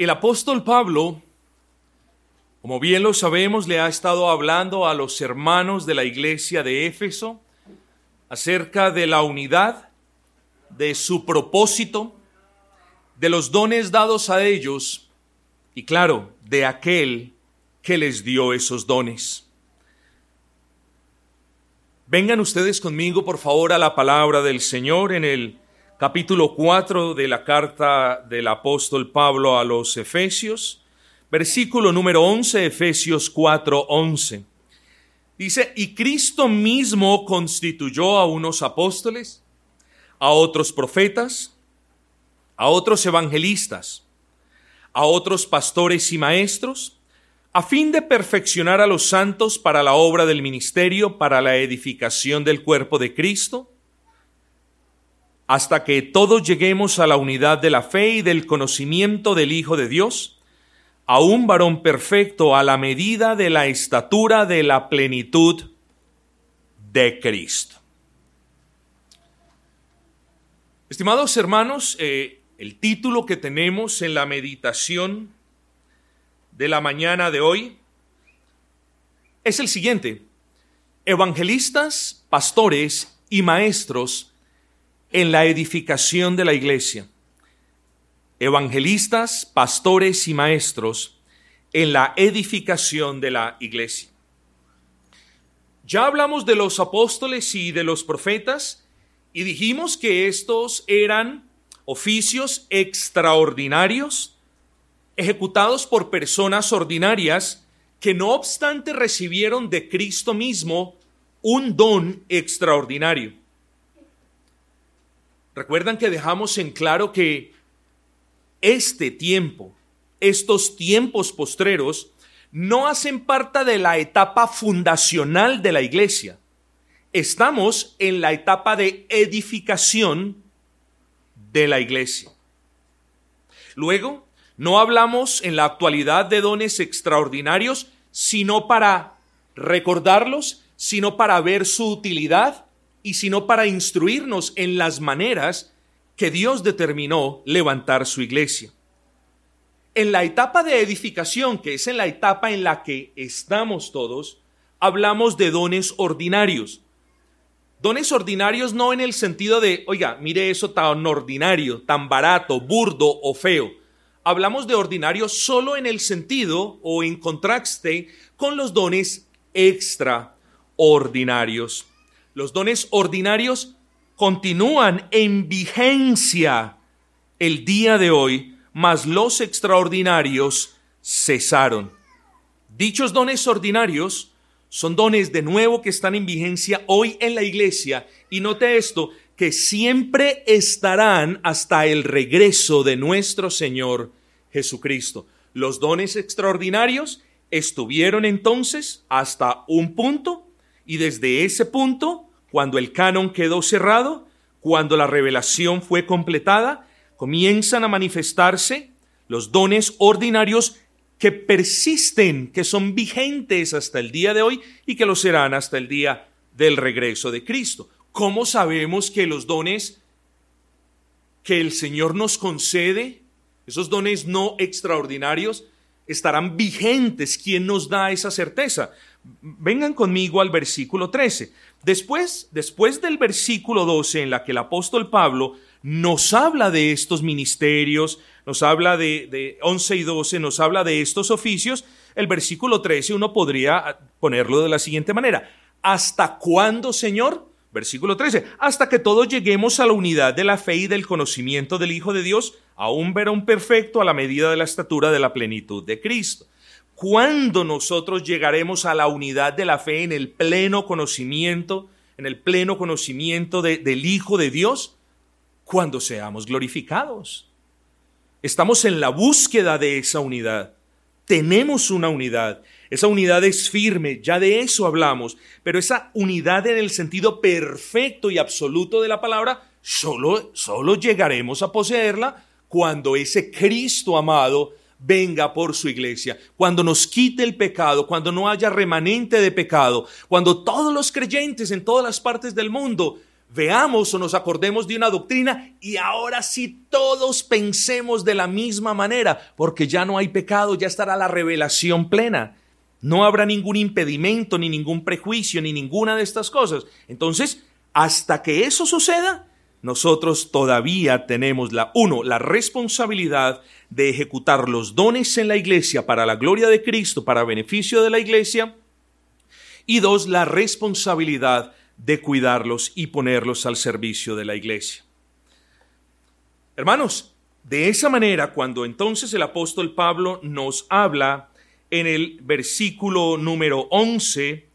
El apóstol Pablo, como bien lo sabemos, le ha estado hablando a los hermanos de la iglesia de Éfeso acerca de la unidad, de su propósito, de los dones dados a ellos y claro, de aquel que les dio esos dones. Vengan ustedes conmigo, por favor, a la palabra del Señor en el capítulo 4 de la carta del apóstol Pablo a los Efesios, versículo número 11, Efesios 4, 11. Dice, y Cristo mismo constituyó a unos apóstoles, a otros profetas, a otros evangelistas, a otros pastores y maestros, a fin de perfeccionar a los santos para la obra del ministerio, para la edificación del cuerpo de Cristo, hasta que todos lleguemos a la unidad de la fe y del conocimiento del Hijo de Dios, a un varón perfecto a la medida de la estatura de la plenitud de Cristo. Estimados hermanos, eh, el título que tenemos en la meditación de la mañana de hoy es el siguiente. Evangelistas, pastores y maestros en la edificación de la iglesia. Evangelistas, pastores y maestros en la edificación de la iglesia. Ya hablamos de los apóstoles y de los profetas y dijimos que estos eran oficios extraordinarios ejecutados por personas ordinarias que no obstante recibieron de Cristo mismo un don extraordinario. Recuerdan que dejamos en claro que este tiempo, estos tiempos postreros, no hacen parte de la etapa fundacional de la iglesia. Estamos en la etapa de edificación de la iglesia. Luego, no hablamos en la actualidad de dones extraordinarios, sino para recordarlos, sino para ver su utilidad y sino para instruirnos en las maneras que Dios determinó levantar su iglesia. En la etapa de edificación, que es en la etapa en la que estamos todos, hablamos de dones ordinarios. Dones ordinarios no en el sentido de, oiga, mire eso tan ordinario, tan barato, burdo o feo hablamos de ordinario solo en el sentido o en contraste con los dones extraordinarios. Los dones ordinarios continúan en vigencia el día de hoy, mas los extraordinarios cesaron. Dichos dones ordinarios son dones de nuevo que están en vigencia hoy en la iglesia. Y note esto, que siempre estarán hasta el regreso de nuestro Señor Jesucristo. Los dones extraordinarios estuvieron entonces hasta un punto y desde ese punto, cuando el canon quedó cerrado, cuando la revelación fue completada, comienzan a manifestarse los dones ordinarios que persisten, que son vigentes hasta el día de hoy y que lo serán hasta el día del regreso de Cristo. ¿Cómo sabemos que los dones que el Señor nos concede, esos dones no extraordinarios, estarán vigentes? ¿Quién nos da esa certeza? Vengan conmigo al versículo 13. Después, después del versículo 12 en la que el apóstol Pablo nos habla de estos ministerios, nos habla de, de 11 y 12, nos habla de estos oficios, el versículo 13 uno podría ponerlo de la siguiente manera. ¿Hasta cuándo, Señor? Versículo 13, hasta que todos lleguemos a la unidad de la fe y del conocimiento del Hijo de Dios, a un verón perfecto a la medida de la estatura de la plenitud de Cristo. ¿Cuándo nosotros llegaremos a la unidad de la fe en el pleno conocimiento, en el pleno conocimiento del Hijo de Dios? Cuando seamos glorificados. Estamos en la búsqueda de esa unidad. Tenemos una unidad esa unidad es firme, ya de eso hablamos, pero esa unidad en el sentido perfecto y absoluto de la palabra, solo, solo llegaremos a poseerla cuando ese Cristo amado venga por su iglesia, cuando nos quite el pecado, cuando no haya remanente de pecado, cuando todos los creyentes en todas las partes del mundo veamos o nos acordemos de una doctrina y ahora sí todos pensemos de la misma manera, porque ya no hay pecado, ya estará la revelación plena. No habrá ningún impedimento, ni ningún prejuicio, ni ninguna de estas cosas. Entonces, hasta que eso suceda, nosotros todavía tenemos la uno, la responsabilidad de ejecutar los dones en la iglesia para la gloria de Cristo, para beneficio de la iglesia, y dos, la responsabilidad de cuidarlos y ponerlos al servicio de la iglesia. Hermanos, de esa manera, cuando entonces el apóstol Pablo nos habla en el versículo número 11,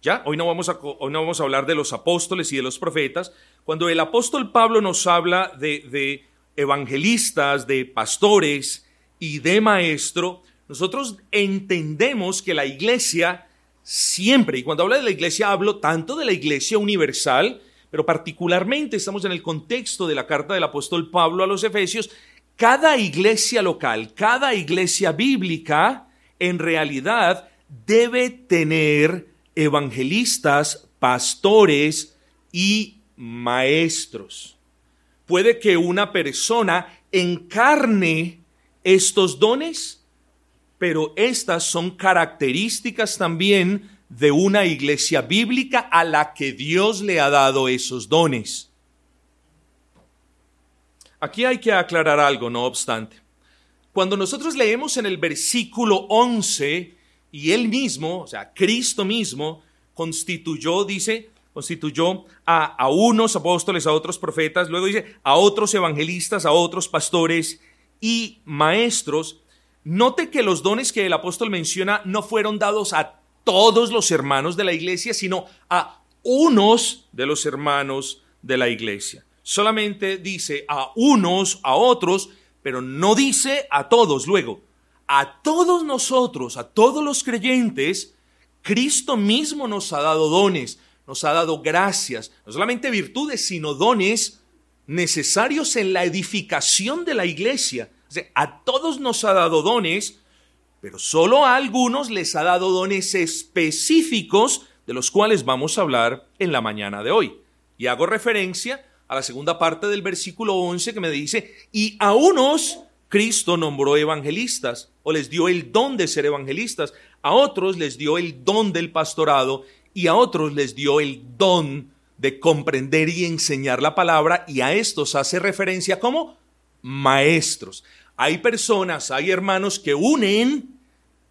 ya, hoy no vamos a, hoy no vamos a hablar de los apóstoles y de los profetas, cuando el apóstol Pablo nos habla de, de evangelistas, de pastores y de maestro, nosotros entendemos que la iglesia siempre, y cuando hablo de la iglesia hablo tanto de la iglesia universal, pero particularmente estamos en el contexto de la carta del apóstol Pablo a los Efesios, cada iglesia local, cada iglesia bíblica, en realidad debe tener evangelistas, pastores y maestros. Puede que una persona encarne estos dones pero estas son características también de una iglesia bíblica a la que Dios le ha dado esos dones. Aquí hay que aclarar algo, no obstante. Cuando nosotros leemos en el versículo 11, y él mismo, o sea, Cristo mismo, constituyó, dice, constituyó a, a, unos apóstoles, a otros profetas, luego dice a otros evangelistas, a otros pastores y maestros, Note que los dones que el apóstol menciona no fueron dados a todos los hermanos de la iglesia, sino a unos de los hermanos de la iglesia. Solamente dice a unos, a otros, pero no dice a todos. Luego, a todos nosotros, a todos los creyentes, Cristo mismo nos ha dado dones, nos ha dado gracias, no solamente virtudes, sino dones necesarios en la edificación de la iglesia a todos nos ha dado dones, pero solo a algunos les ha dado dones específicos de los cuales vamos a hablar en la mañana de hoy. Y hago referencia a la segunda parte del versículo 11 que me dice, y a unos Cristo nombró evangelistas o les dio el don de ser evangelistas, a otros les dio el don del pastorado y a otros les dio el don de comprender y enseñar la palabra y a estos hace referencia como maestros. Hay personas, hay hermanos que unen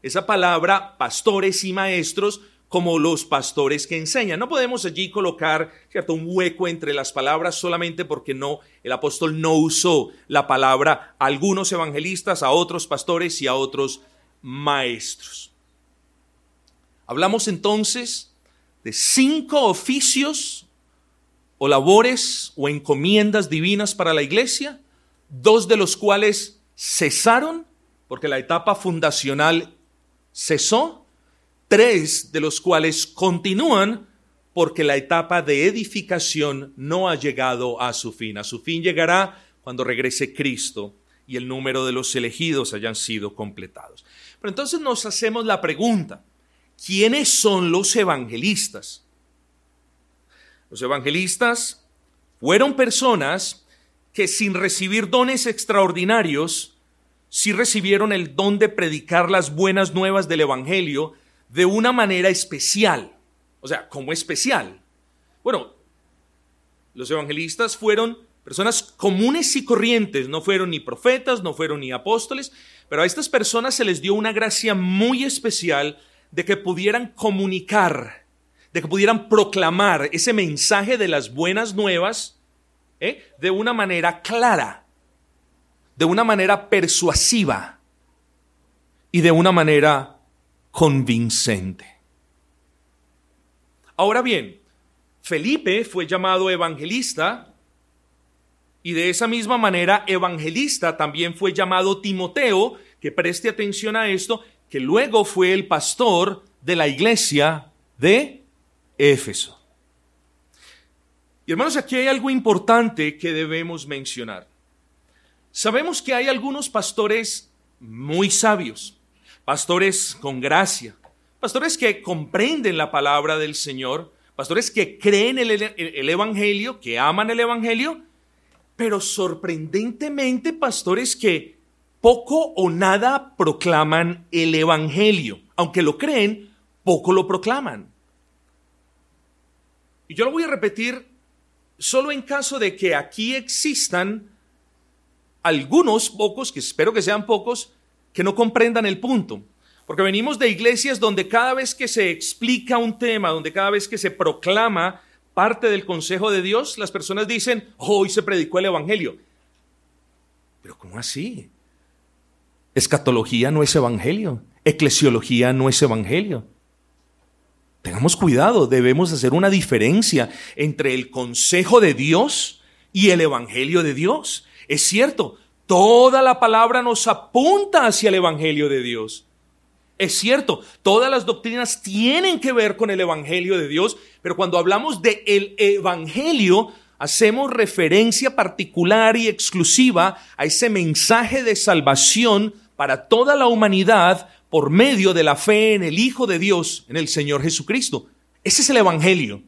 esa palabra pastores y maestros como los pastores que enseñan. No podemos allí colocar ¿cierto? un hueco entre las palabras solamente porque no el apóstol no usó la palabra a algunos evangelistas, a otros pastores y a otros maestros. Hablamos entonces de cinco oficios o labores o encomiendas divinas para la iglesia, dos de los cuales cesaron porque la etapa fundacional cesó, tres de los cuales continúan porque la etapa de edificación no ha llegado a su fin. A su fin llegará cuando regrese Cristo y el número de los elegidos hayan sido completados. Pero entonces nos hacemos la pregunta, ¿quiénes son los evangelistas? Los evangelistas fueron personas que sin recibir dones extraordinarios, sí recibieron el don de predicar las buenas nuevas del Evangelio de una manera especial. O sea, ¿cómo especial? Bueno, los evangelistas fueron personas comunes y corrientes, no fueron ni profetas, no fueron ni apóstoles, pero a estas personas se les dio una gracia muy especial de que pudieran comunicar, de que pudieran proclamar ese mensaje de las buenas nuevas ¿eh? de una manera clara, de una manera persuasiva y de una manera convincente. Ahora bien, Felipe fue llamado evangelista y de esa misma manera evangelista también fue llamado Timoteo, que preste atención a esto, que luego fue el pastor de la iglesia de Éfeso. Y hermanos, aquí hay algo importante que debemos mencionar. Sabemos que hay algunos pastores muy sabios, pastores con gracia, pastores que comprenden la palabra del Señor, pastores que creen el, el, el Evangelio, que aman el Evangelio, pero sorprendentemente pastores que poco o nada proclaman el Evangelio. Aunque lo creen, poco lo proclaman. Y yo lo voy a repetir solo en caso de que aquí existan algunos pocos, que espero que sean pocos, que no comprendan el punto. Porque venimos de iglesias donde cada vez que se explica un tema, donde cada vez que se proclama parte del consejo de Dios, las personas dicen, hoy se predicó el Evangelio. Pero ¿cómo así? Escatología no es Evangelio. Eclesiología no es Evangelio. Tengamos cuidado, debemos hacer una diferencia entre el consejo de Dios y el Evangelio de Dios. Es cierto, toda la palabra nos apunta hacia el Evangelio de Dios. Es cierto, todas las doctrinas tienen que ver con el Evangelio de Dios, pero cuando hablamos de el Evangelio, hacemos referencia particular y exclusiva a ese mensaje de salvación para toda la humanidad por medio de la fe en el Hijo de Dios, en el Señor Jesucristo. Ese es el Evangelio.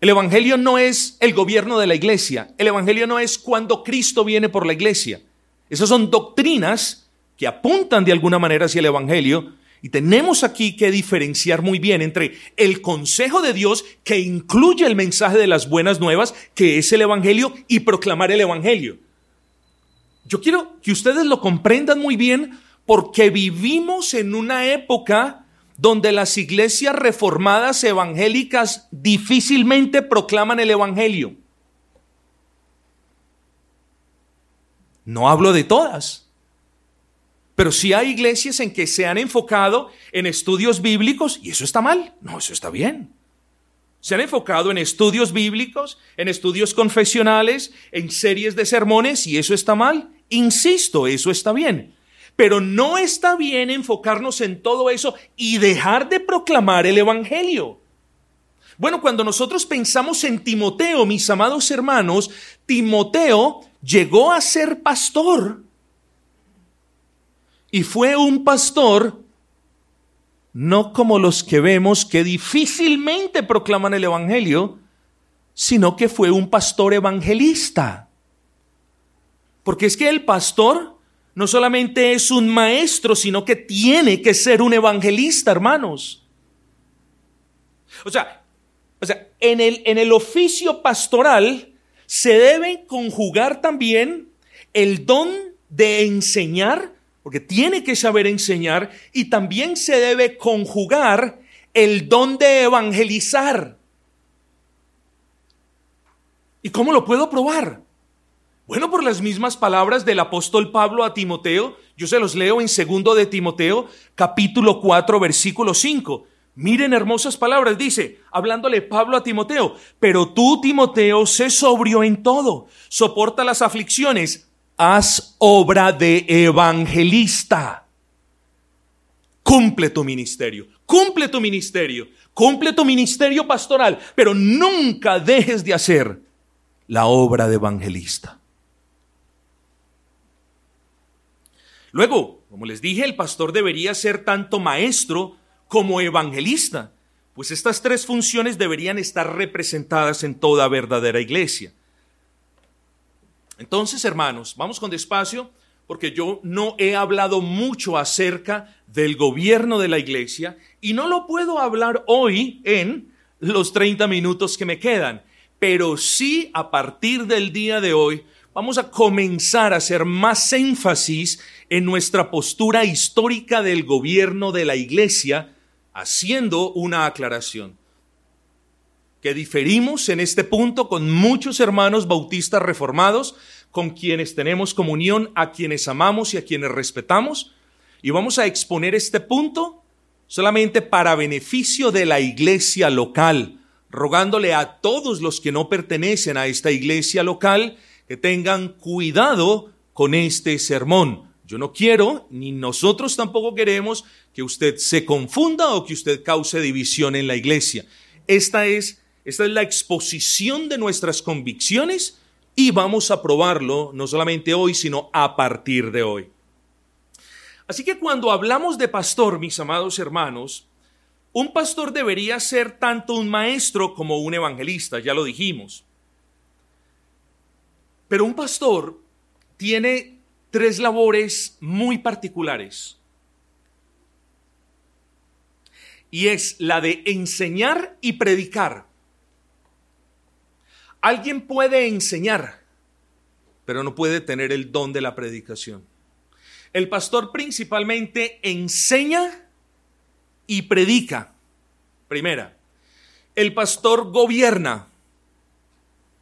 El Evangelio no es el gobierno de la iglesia. El Evangelio no es cuando Cristo viene por la iglesia. Esas son doctrinas que apuntan de alguna manera hacia el Evangelio. Y tenemos aquí que diferenciar muy bien entre el consejo de Dios que incluye el mensaje de las buenas nuevas, que es el Evangelio, y proclamar el Evangelio. Yo quiero que ustedes lo comprendan muy bien porque vivimos en una época donde las iglesias reformadas evangélicas difícilmente proclaman el Evangelio. No hablo de todas, pero sí hay iglesias en que se han enfocado en estudios bíblicos y eso está mal. No, eso está bien. Se han enfocado en estudios bíblicos, en estudios confesionales, en series de sermones y eso está mal. Insisto, eso está bien. Pero no está bien enfocarnos en todo eso y dejar de proclamar el Evangelio. Bueno, cuando nosotros pensamos en Timoteo, mis amados hermanos, Timoteo llegó a ser pastor. Y fue un pastor no como los que vemos que difícilmente proclaman el Evangelio, sino que fue un pastor evangelista. Porque es que el pastor no solamente es un maestro, sino que tiene que ser un evangelista, hermanos. O sea, o sea en, el, en el oficio pastoral se debe conjugar también el don de enseñar, porque tiene que saber enseñar, y también se debe conjugar el don de evangelizar. ¿Y cómo lo puedo probar? Bueno, por las mismas palabras del apóstol Pablo a Timoteo, yo se los leo en segundo de Timoteo, capítulo 4, versículo 5. Miren hermosas palabras, dice, hablándole Pablo a Timoteo, pero tú, Timoteo, sé sobrio en todo, soporta las aflicciones, haz obra de evangelista. Cumple tu ministerio, cumple tu ministerio, cumple tu ministerio pastoral, pero nunca dejes de hacer la obra de evangelista. Luego, como les dije, el pastor debería ser tanto maestro como evangelista, pues estas tres funciones deberían estar representadas en toda verdadera iglesia. Entonces, hermanos, vamos con despacio, porque yo no he hablado mucho acerca del gobierno de la iglesia y no lo puedo hablar hoy en los 30 minutos que me quedan, pero sí a partir del día de hoy vamos a comenzar a hacer más énfasis en nuestra postura histórica del gobierno de la Iglesia, haciendo una aclaración. Que diferimos en este punto con muchos hermanos bautistas reformados, con quienes tenemos comunión, a quienes amamos y a quienes respetamos, y vamos a exponer este punto solamente para beneficio de la iglesia local, rogándole a todos los que no pertenecen a esta iglesia local que tengan cuidado con este sermón. Yo no quiero, ni nosotros tampoco queremos, que usted se confunda o que usted cause división en la iglesia. Esta es, esta es la exposición de nuestras convicciones y vamos a probarlo no solamente hoy, sino a partir de hoy. Así que cuando hablamos de pastor, mis amados hermanos, Un pastor debería ser tanto un maestro como un evangelista, ya lo dijimos. Pero un pastor tiene tres labores muy particulares. Y es la de enseñar y predicar. Alguien puede enseñar, pero no puede tener el don de la predicación. El pastor principalmente enseña y predica. Primera, el pastor gobierna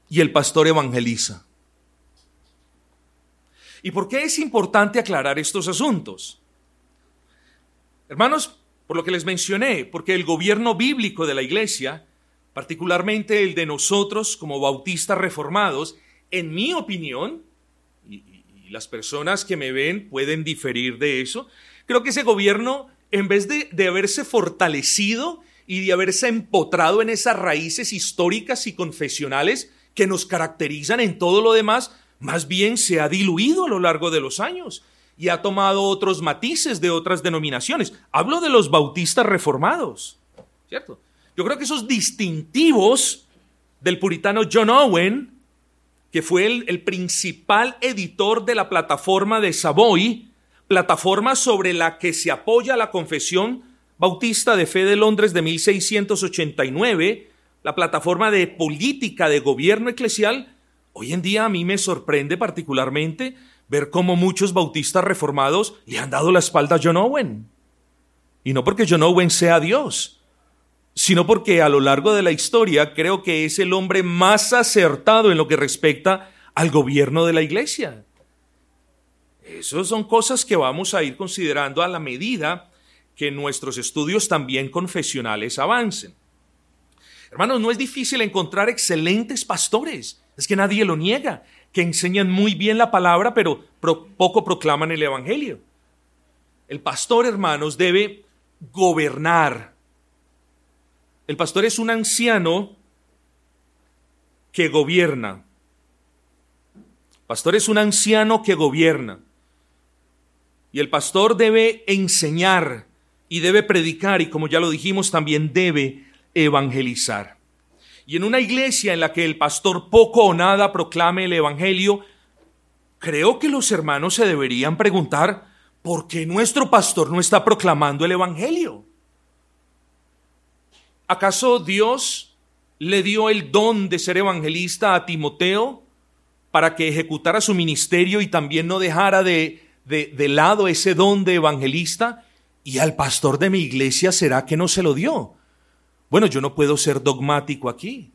y el pastor evangeliza. ¿Y por qué es importante aclarar estos asuntos? Hermanos, por lo que les mencioné, porque el gobierno bíblico de la iglesia, particularmente el de nosotros como bautistas reformados, en mi opinión, y, las personas que me ven pueden diferir de eso, creo que ese gobierno, en vez de, de haberse fortalecido y de haberse empotrado en esas raíces históricas y confesionales que nos caracterizan en todo lo demás, más bien se ha diluido a lo largo de los años y ha tomado otros matices de otras denominaciones. Hablo de los bautistas reformados, ¿cierto? Yo creo que esos distintivos del puritano John Owen, que fue el, principal editor de la plataforma de Savoy, plataforma sobre la que se apoya la Confesión Bautista de Fe de Londres de 1689, la plataforma de política de gobierno eclesial, Hoy en día a mí me sorprende particularmente ver cómo muchos bautistas reformados le han dado la espalda a John Owen. Y no porque John Owen sea Dios, sino porque a lo largo de la historia creo que es el hombre más acertado en lo que respecta al gobierno de la iglesia. Esas son cosas que vamos a ir considerando a la medida que nuestros estudios también confesionales avancen. Hermanos, no es difícil encontrar excelentes pastores es que nadie lo niega, que enseñan muy bien la palabra, pero poco proclaman el Evangelio. El pastor, hermanos, debe gobernar. El pastor es un anciano que gobierna. pastor es un anciano que gobierna. Y el pastor debe enseñar y debe predicar y como ya lo dijimos, también debe evangelizar. Y en una iglesia en la que el pastor poco o nada proclame el Evangelio, creo que los hermanos se deberían preguntar, ¿por qué nuestro pastor no está proclamando el Evangelio? ¿Acaso Dios le dio el don de ser evangelista a Timoteo para que ejecutara su ministerio y también no dejara de, de, de lado ese don de evangelista? ¿Y al pastor de mi iglesia será que no se lo dio? Bueno, yo no puedo ser dogmático aquí.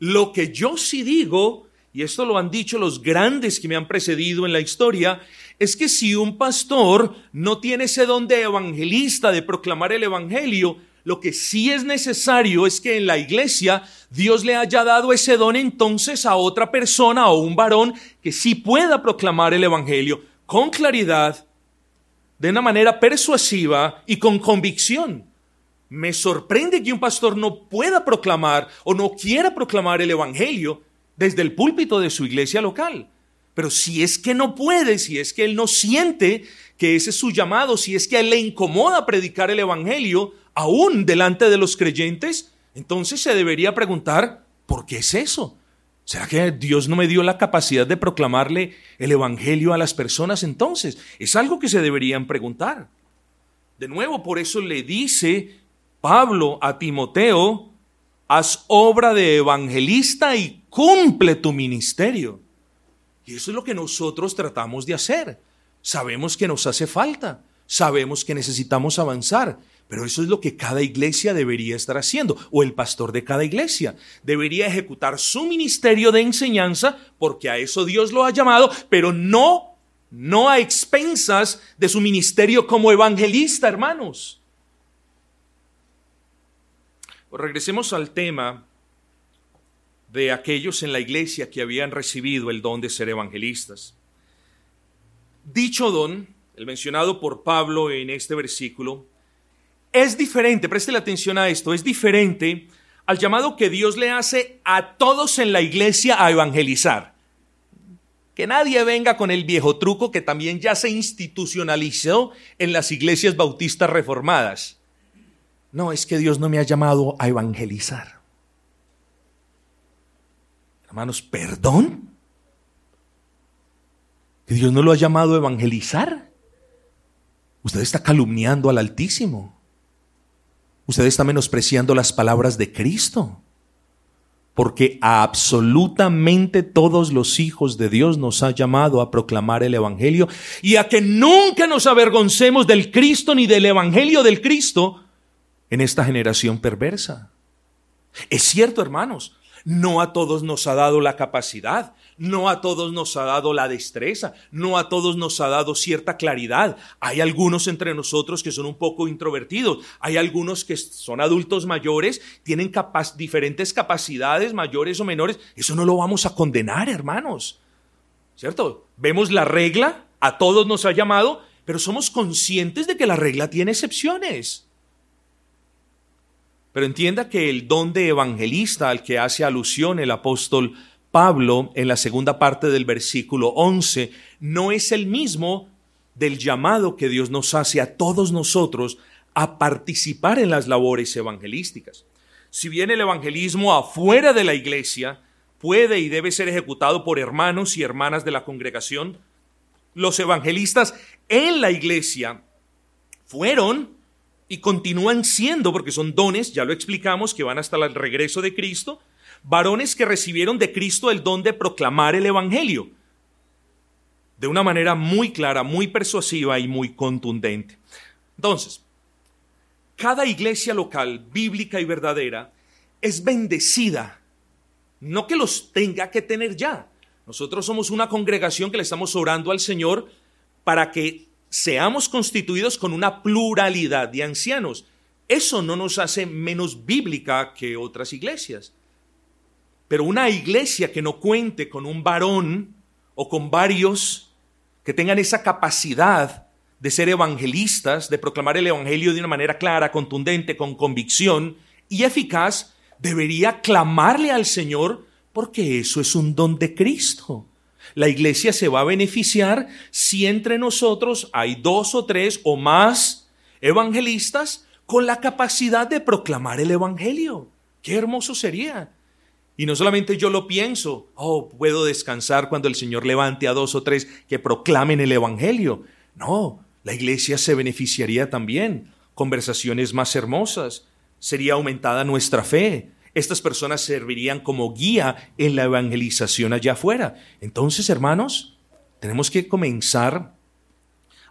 Lo que yo sí digo, y esto lo han dicho los grandes que me han precedido en la historia, es que si un pastor no tiene ese don de evangelista, de proclamar el evangelio, lo que sí es necesario es que en la iglesia Dios le haya dado ese don entonces a otra persona o un varón que sí pueda proclamar el evangelio con claridad, de una manera persuasiva y con convicción. Me sorprende que un pastor no pueda proclamar o no quiera proclamar el Evangelio desde el púlpito de su iglesia local. Pero si es que no puede, si es que él no siente que ese es su llamado, si es que le incomoda predicar el Evangelio aún delante de los creyentes, entonces se debería preguntar, ¿por qué es eso? ¿Será que Dios no me dio la capacidad de proclamarle el Evangelio a las personas entonces? Es algo que se deberían preguntar. De nuevo, por eso le dice Pablo a Timoteo, haz obra de evangelista y cumple tu ministerio. Y eso es lo que nosotros tratamos de hacer. Sabemos que nos hace falta, sabemos que necesitamos avanzar, pero eso es lo que cada iglesia debería estar haciendo, o el pastor de cada iglesia debería ejecutar su ministerio de enseñanza, porque a eso Dios lo ha llamado, pero no, no a expensas de su ministerio como evangelista, hermanos. regresemos al tema de aquellos en la iglesia que habían recibido el don de ser evangelistas. Dicho don, el mencionado por Pablo en este versículo, es diferente, la atención a esto, es diferente al llamado que Dios le hace a todos en la iglesia a evangelizar. Que nadie venga con el viejo truco que también ya se institucionalizó en las iglesias bautistas reformadas No, es que Dios no me ha llamado a evangelizar. Hermanos, perdón. ¿Que Dios no lo ha llamado a evangelizar? Usted está calumniando al Altísimo. Usted está menospreciando las palabras de Cristo. Porque a absolutamente todos los hijos de Dios nos ha llamado a proclamar el Evangelio y a que nunca nos avergoncemos del Cristo ni del Evangelio del Cristo en esta generación perversa. Es cierto, hermanos, no a todos nos ha dado la capacidad, no a todos nos ha dado la destreza, no a todos nos ha dado cierta claridad. Hay algunos entre nosotros que son un poco introvertidos, hay algunos que son adultos mayores, tienen diferentes capacidades mayores o menores. Eso no lo vamos a condenar, hermanos. ¿Cierto? Vemos la regla, a todos nos ha llamado, pero somos conscientes de que la regla tiene excepciones. Pero entienda que el don de evangelista al que hace alusión el apóstol Pablo en la segunda parte del versículo 11 no es el mismo del llamado que Dios nos hace a todos nosotros a participar en las labores evangelísticas. Si bien el evangelismo afuera de la iglesia puede y debe ser ejecutado por hermanos y hermanas de la congregación, los evangelistas en la iglesia fueron y continúan siendo, porque son dones, ya lo explicamos, que van hasta el regreso de Cristo, varones que recibieron de Cristo el don de proclamar el Evangelio, de una manera muy clara, muy persuasiva y muy contundente. Entonces, cada iglesia local, bíblica y verdadera, es bendecida, no que los tenga que tener ya. Nosotros somos una congregación que le estamos orando al Señor para que seamos constituidos con una pluralidad de ancianos. Eso no nos hace menos bíblica que otras iglesias. Pero una iglesia que no cuente con un varón o con varios que tengan esa capacidad de ser evangelistas, de proclamar el evangelio de una manera clara, contundente, con convicción y eficaz, debería clamarle al Señor porque eso es un don de Cristo. La iglesia se va a beneficiar si entre nosotros hay dos o tres o más evangelistas con la capacidad de proclamar el evangelio. Qué hermoso sería. Y no solamente yo lo pienso, oh, puedo descansar cuando el Señor levante a dos o tres que proclamen el evangelio. No, la iglesia se beneficiaría también. Conversaciones más hermosas. Sería aumentada nuestra fe estas personas servirían como guía en la evangelización allá afuera. Entonces, hermanos, tenemos que comenzar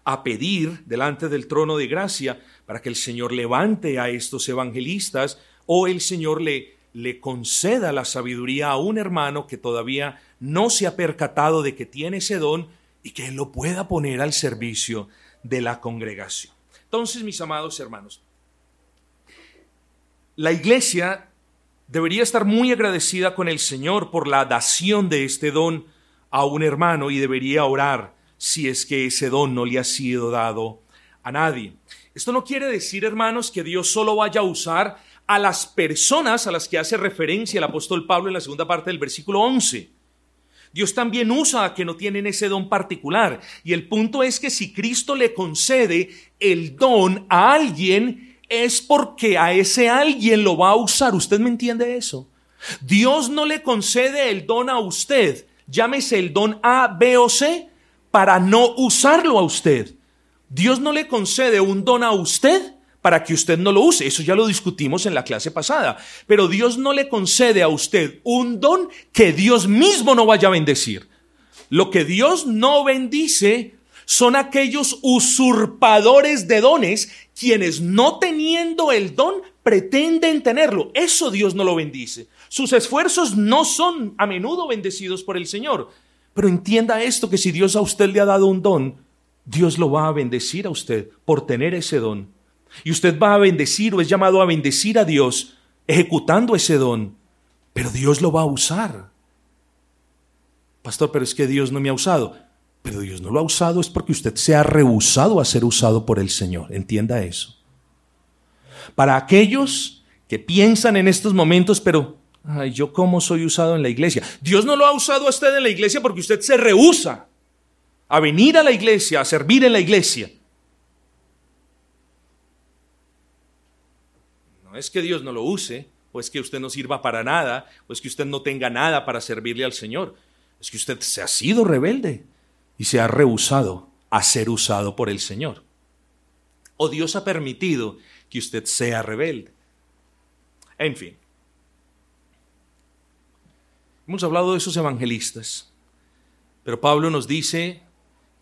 a pedir delante del trono de gracia para que el Señor levante a estos evangelistas o el Señor le, le conceda la sabiduría a un hermano que todavía no se ha percatado de que tiene ese don y que lo pueda poner al servicio de la congregación. Entonces, mis amados hermanos, la iglesia debería estar muy agradecida con el Señor por la dación de este don a un hermano y debería orar si es que ese don no le ha sido dado a nadie. Esto no quiere decir, hermanos, que Dios solo vaya a usar a las personas a las que hace referencia el apóstol Pablo en la segunda parte del versículo 11. Dios también usa a que no tienen ese don particular. Y el punto es que si Cristo le concede el don a alguien, es porque a ese alguien lo va a usar. ¿Usted me entiende eso? Dios no le concede el don a usted, llámese el don A, B o C, para no usarlo a usted. Dios no le concede un don a usted para que usted no lo use. Eso ya lo discutimos en la clase pasada. Pero Dios no le concede a usted un don que Dios mismo no vaya a bendecir. Lo que Dios no bendice son aquellos usurpadores de dones quienes no teniendo el don pretenden tenerlo. Eso Dios no lo bendice. Sus esfuerzos no son a menudo bendecidos por el Señor. Pero entienda esto, que si Dios a usted le ha dado un don, Dios lo va a bendecir a usted por tener ese don. Y usted va a bendecir o es llamado a bendecir a Dios ejecutando ese don. Pero Dios lo va a usar. Pastor, pero es que Dios no me ha usado pero Dios no lo ha usado es porque usted se ha rehusado a ser usado por el Señor. Entienda eso. Para aquellos que piensan en estos momentos, pero, ay, ¿yo cómo soy usado en la iglesia? Dios no lo ha usado a usted en la iglesia porque usted se rehúsa a venir a la iglesia, a servir en la iglesia. No es que Dios no lo use, o es que usted no sirva para nada, o es que usted no tenga nada para servirle al Señor. Es que usted se ha sido rebelde y se ha rehusado a ser usado por el Señor. O Dios ha permitido que usted sea rebelde. En fin. Hemos hablado de esos evangelistas, pero Pablo nos dice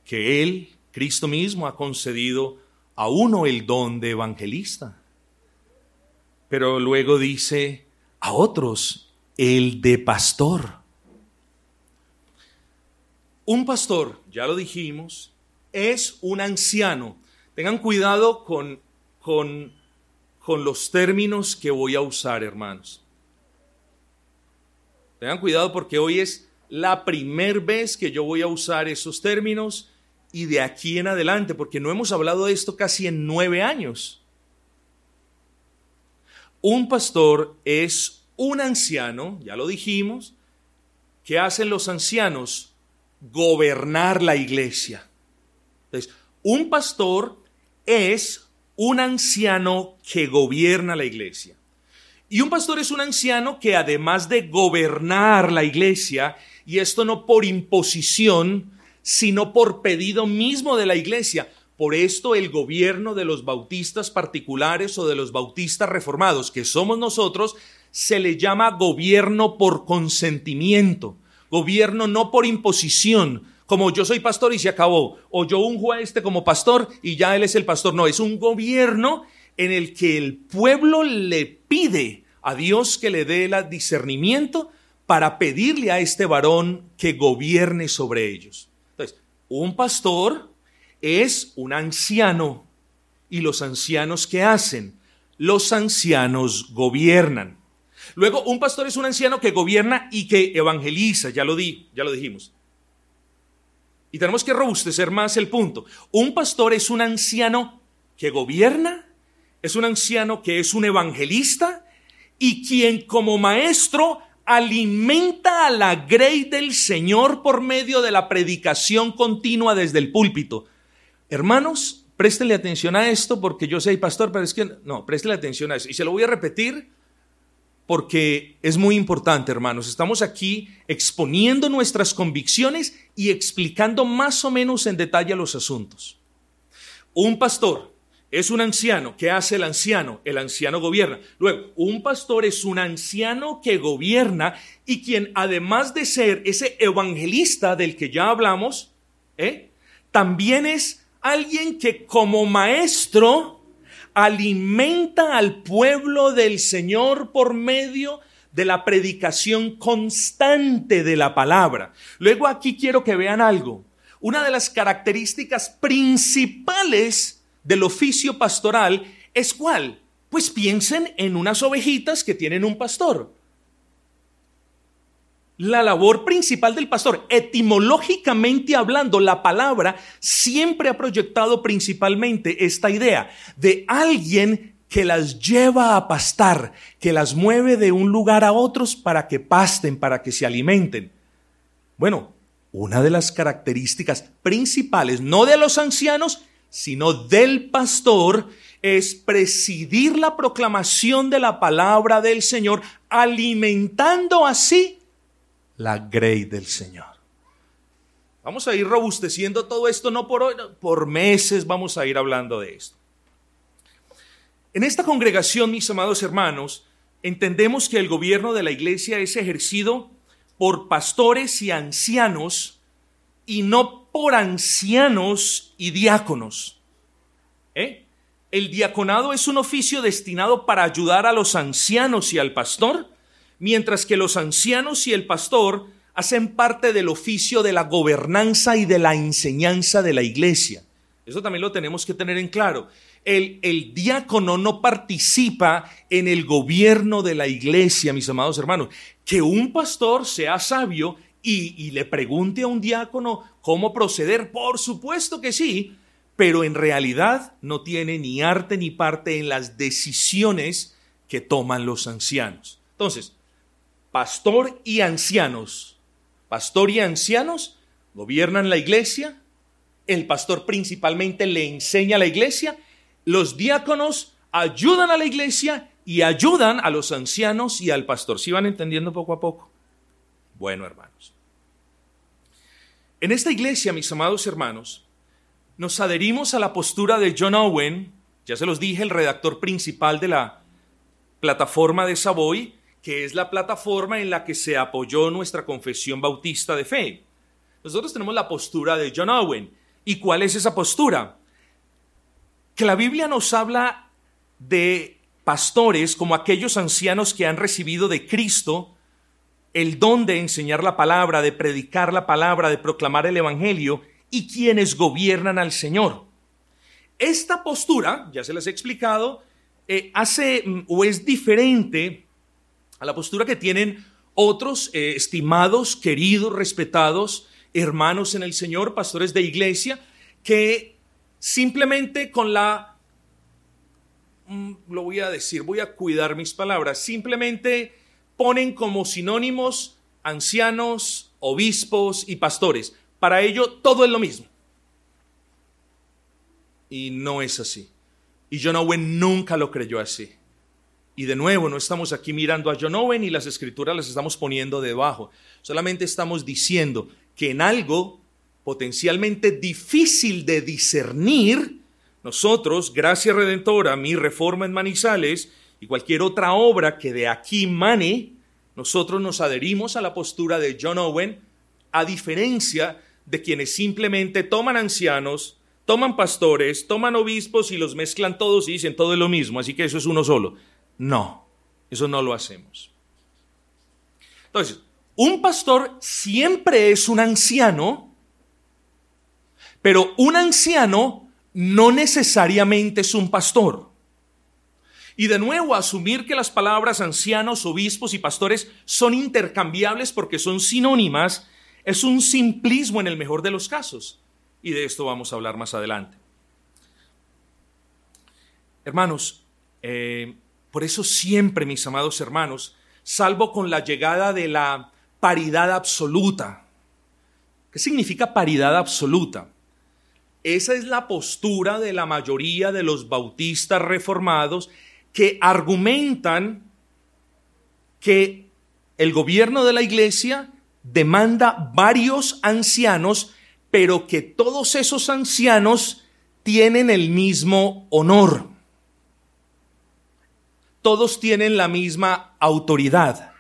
que Él, Cristo mismo, ha concedido a uno el don de evangelista, pero luego dice a otros el de pastor. Un pastor, ya lo dijimos, es un anciano. Tengan cuidado con, con, con los términos que voy a usar, hermanos. Tengan cuidado porque hoy es la primera vez que yo voy a usar esos términos y de aquí en adelante, porque no hemos hablado de esto casi en nueve años. Un pastor es un anciano, ya lo dijimos, ¿qué hacen los ancianos? Gobernar la iglesia. Entonces, un pastor es un anciano que gobierna la iglesia. Y un pastor es un anciano que además de gobernar la iglesia, y esto no por imposición, sino por pedido mismo de la iglesia, por esto el gobierno de los bautistas particulares o de los bautistas reformados, que somos nosotros, se le llama gobierno por consentimiento, gobierno no por imposición, como yo soy pastor y se acabó, o yo unjo a este como pastor y ya él es el pastor, no, es un gobierno en el que el pueblo le pide a Dios que le dé el discernimiento para pedirle a este varón que gobierne sobre ellos. Entonces, un pastor es un anciano. ¿Y los ancianos qué hacen? Los ancianos gobiernan. Luego, un pastor es un anciano que gobierna y que evangeliza, ya lo di, ya lo dijimos. Y tenemos que robustecer más el punto. Un pastor es un anciano que gobierna es un anciano que es un evangelista y quien como maestro alimenta a la grey del Señor por medio de la predicación continua desde el púlpito. Hermanos, préstenle atención a esto porque yo soy pastor, pero es que no, préstenle atención a eso. Y se lo voy a repetir porque es muy importante, hermanos. Estamos aquí exponiendo nuestras convicciones y explicando más o menos en detalle los asuntos. Un pastor es un anciano. ¿Qué hace el anciano? El anciano gobierna. Luego, un pastor es un anciano que gobierna y quien además de ser ese evangelista del que ya hablamos, ¿eh? también es alguien que como maestro alimenta al pueblo del Señor por medio de la predicación constante de la palabra. Luego aquí quiero que vean algo. Una de las características principales del oficio pastoral es cuál? Pues piensen en unas ovejitas que tienen un pastor. La labor principal del pastor, etimológicamente hablando, la palabra siempre ha proyectado principalmente esta idea de alguien que las lleva a pastar, que las mueve de un lugar a otros para que pasten, para que se alimenten. Bueno, una de las características principales, no de los ancianos, sino del pastor, es presidir la proclamación de la palabra del Señor, alimentando así la grey del Señor. Vamos a ir robusteciendo todo esto, no por hoy, por meses vamos a ir hablando de esto. En esta congregación, mis amados hermanos, entendemos que el gobierno de la iglesia es ejercido por pastores y ancianos y no por ancianos y diáconos. ¿Eh? El diaconado es un oficio destinado para ayudar a los ancianos y al pastor, mientras que los ancianos y el pastor hacen parte del oficio de la gobernanza y de la enseñanza de la iglesia. Eso también lo tenemos que tener en claro. El, diácono no participa en el gobierno de la iglesia, mis amados hermanos. Que un pastor sea sabio y, le pregunte a un diácono cómo proceder, por supuesto que sí, pero en realidad no tiene ni arte ni parte en las decisiones que toman los ancianos. Entonces, pastor y ancianos, pastor y ancianos gobiernan la iglesia, el pastor principalmente le enseña a la iglesia, los diáconos ayudan a la iglesia y ayudan a los ancianos y al pastor. ¿Sí van entendiendo poco a poco? Bueno, hermanos. En esta iglesia, mis amados hermanos, nos adherimos a la postura de John Owen, ya se los dije, el redactor principal de la plataforma de Savoy, que es la plataforma en la que se apoyó nuestra confesión bautista de fe. Nosotros tenemos la postura de John Owen. ¿Y cuál es esa postura? Que la Biblia nos habla de pastores como aquellos ancianos que han recibido de Cristo el don de enseñar la palabra, de predicar la palabra, de proclamar el Evangelio y quienes gobiernan al Señor. Esta postura, ya se les he explicado, eh, hace mm, o es diferente a la postura que tienen otros eh, estimados, queridos, respetados hermanos en el Señor, pastores de iglesia, que simplemente con la, mm, lo voy a decir, voy a cuidar mis palabras, simplemente ponen como sinónimos ancianos, obispos y pastores. Para ello todo es lo mismo. Y no es así. Y John Owen nunca lo creyó así. Y de nuevo, no estamos aquí mirando a John Owen y las escrituras las estamos poniendo debajo. Solamente estamos diciendo que en algo potencialmente difícil de discernir, nosotros, Gracia Redentora, mi reforma en Manizales, y cualquier otra obra que de aquí mane, nosotros nos adherimos a la postura de John Owen, a diferencia de quienes simplemente toman ancianos, toman pastores, toman obispos y los mezclan todos y dicen todo es lo mismo, así que eso es uno solo. No, eso no lo hacemos. Entonces, un pastor siempre es un anciano, pero un anciano no necesariamente es un pastor. Y de nuevo, asumir que las palabras ancianos, obispos y pastores son intercambiables porque son sinónimas es un simplismo en el mejor de los casos. Y de esto vamos a hablar más adelante. Hermanos, eh, por eso siempre, mis amados hermanos, salvo con la llegada de la paridad absoluta. ¿Qué significa paridad absoluta? Esa es la postura de la mayoría de los bautistas reformados que argumentan que el gobierno de la iglesia demanda varios ancianos, pero que todos esos ancianos tienen el mismo honor. Todos tienen la misma autoridad.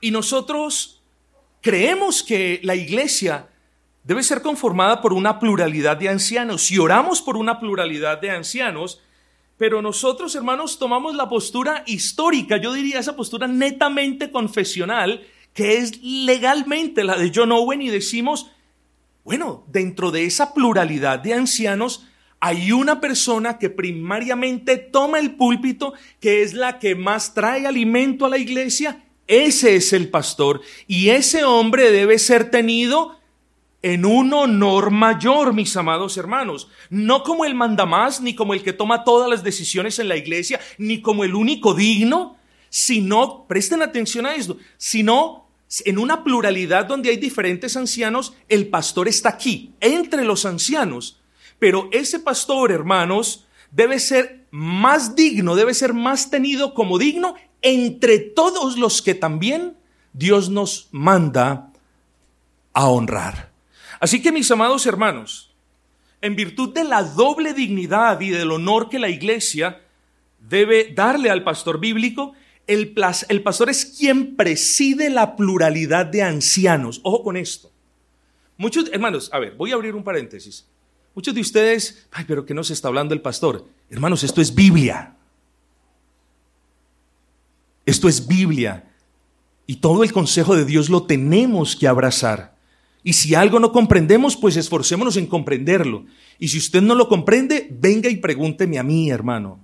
Y nosotros creemos que la iglesia debe ser conformada por una pluralidad de ancianos. Y oramos por una pluralidad de ancianos, pero nosotros, hermanos, tomamos la postura histórica, yo diría esa postura netamente confesional, que es legalmente la de John Owen, y decimos, bueno, dentro de esa pluralidad de ancianos hay una persona que primariamente toma el púlpito, que es la que más trae alimento a la iglesia, ese es el pastor, y ese hombre debe ser tenido en un honor mayor, mis amados hermanos, no como el mandamás, ni como el que toma todas las decisiones en la iglesia, ni como el único digno, sino, presten atención a esto, sino en una pluralidad donde hay diferentes ancianos, el pastor está aquí, entre los ancianos. Pero ese pastor, hermanos, debe ser más digno, debe ser más tenido como digno entre todos los que también Dios nos manda a honrar. Así que mis amados hermanos, en virtud de la doble dignidad y del honor que la iglesia debe darle al pastor bíblico, el, pastor es quien preside la pluralidad de ancianos. Ojo con esto. Muchos, hermanos, a ver, voy a abrir un paréntesis. Muchos de ustedes, ay, pero ¿qué nos está hablando el pastor? Hermanos, esto es Biblia. Esto es Biblia. Y todo el consejo de Dios lo tenemos que abrazar. Y si algo no comprendemos, pues esforcémonos en comprenderlo. Y si usted no lo comprende, venga y pregúnteme a mí, hermano.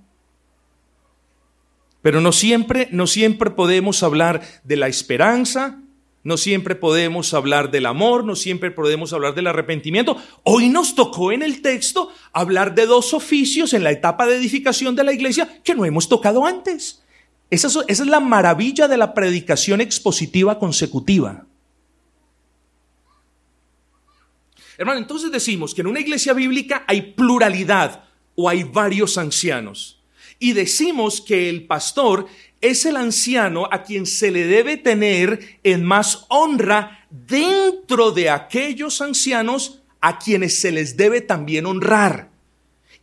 Pero no siempre, no siempre podemos hablar de la esperanza, no siempre podemos hablar del amor, no siempre podemos hablar del arrepentimiento. Hoy nos tocó en el texto hablar de dos oficios en la etapa de edificación de la iglesia que no hemos tocado antes. Esa es, es la maravilla de la predicación expositiva consecutiva. Hermano, entonces decimos que en una iglesia bíblica hay pluralidad o hay varios ancianos. y decimos que el pastor es el anciano a quien se le debe tener en más honra dentro de aquellos ancianos a quienes se les debe también honrar.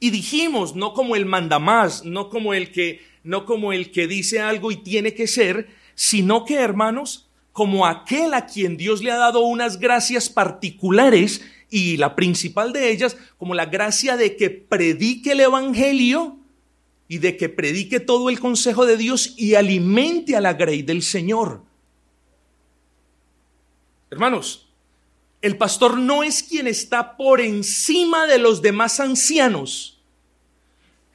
Y dijimos, no como el mandamás, no como el que no como el que dice algo y tiene que ser, sino que, hermanos, como aquel a quien Dios le ha dado unas gracias particulares y la principal de ellas, como la gracia de que predique el Evangelio y de que predique todo el consejo de Dios y alimente a la grey del Señor. Hermanos, el pastor no es quien está por encima de los demás ancianos.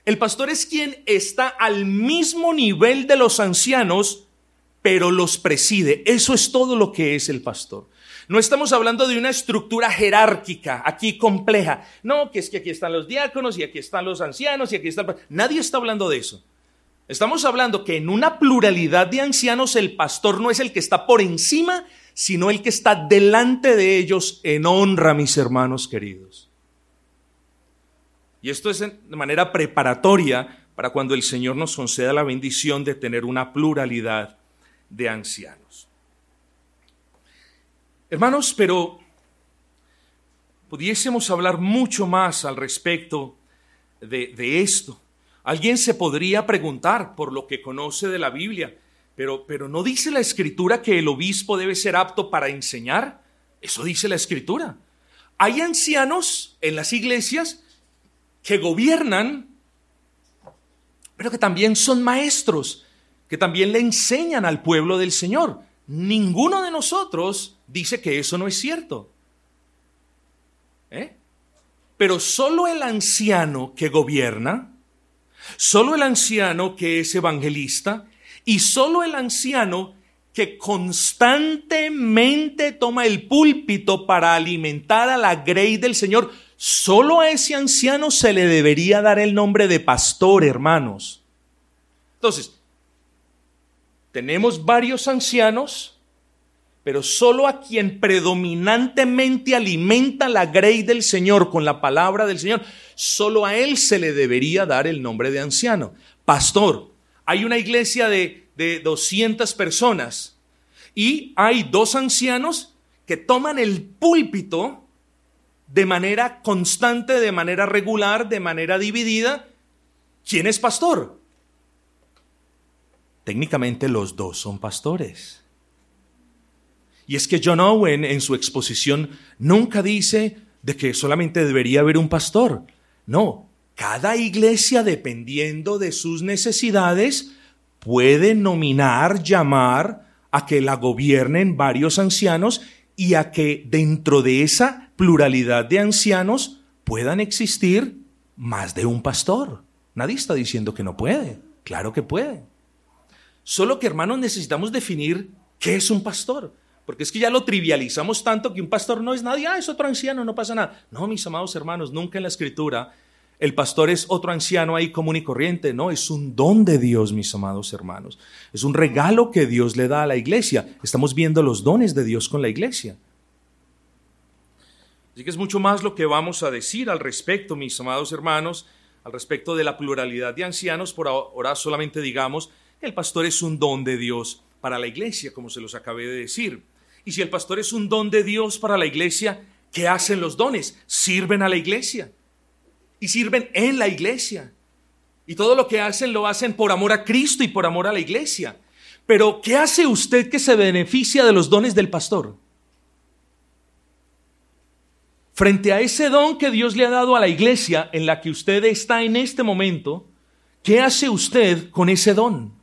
El pastor es quien está al mismo nivel de los ancianos, pero los preside. Eso es todo lo que es el pastor. No estamos hablando de una estructura jerárquica aquí compleja. No, que es que aquí están los diáconos y aquí están los ancianos y aquí están... Nadie está hablando de eso. Estamos hablando que en una pluralidad de ancianos el pastor no es el que está por encima, sino el que está delante de ellos en honra, mis hermanos queridos. Y esto es de manera preparatoria para cuando el Señor nos conceda la bendición de tener una pluralidad de ancianos. Hermanos, pero pudiésemos hablar mucho más al respecto de, esto. Alguien se podría preguntar por lo que conoce de la Biblia, pero, pero ¿no dice la escritura que el obispo debe ser apto para enseñar? Eso dice la escritura. Hay ancianos en las iglesias que gobiernan, pero que también son maestros, que también le enseñan al pueblo del Señor. Ninguno de nosotros dice que eso no es cierto. ¿Eh? Pero solo el anciano que gobierna, solo el anciano que es evangelista, y solo el anciano que constantemente toma el púlpito para alimentar a la grey del Señor, solo a ese anciano se le debería dar el nombre de pastor, hermanos. Entonces, tenemos varios ancianos, pero solo a quien predominantemente alimenta la grey del Señor con la palabra del Señor, solo a él se le debería dar el nombre de anciano. Pastor, hay una iglesia de, de 200 personas y hay dos ancianos que toman el púlpito de manera constante, de manera regular, de manera dividida. ¿Quién es pastor? Técnicamente los dos son pastores. Y es que John Owen en su exposición nunca dice de que solamente debería haber un pastor. No, cada iglesia, dependiendo de sus necesidades, puede nominar, llamar a que la gobiernen varios ancianos y a que dentro de esa pluralidad de ancianos puedan existir más de un pastor. Nadie está diciendo que no puede. Claro que puede. Solo que, hermanos, necesitamos definir qué es un pastor. Porque es que ya lo trivializamos tanto que un pastor no es nadie, ah, es otro anciano, no pasa nada. No, mis amados hermanos, nunca en la escritura el pastor es otro anciano ahí común y corriente. No, es un don de Dios, mis amados hermanos. Es un regalo que Dios le da a la iglesia. Estamos viendo los dones de Dios con la iglesia. Así que es mucho más lo que vamos a decir al respecto, mis amados hermanos, al respecto de la pluralidad de ancianos. Por ahora solamente digamos el pastor es un don de Dios para la iglesia, como se los acabé de decir. Y si el pastor es un don de Dios para la iglesia, ¿qué hacen los dones? Sirven a la iglesia y sirven en la iglesia. Y todo lo que hacen lo hacen por amor a Cristo y por amor a la iglesia. Pero ¿qué hace usted que se beneficia de los dones del pastor? Frente a ese don que Dios le ha dado a la iglesia en la que usted está en este momento, ¿qué hace usted con ese don?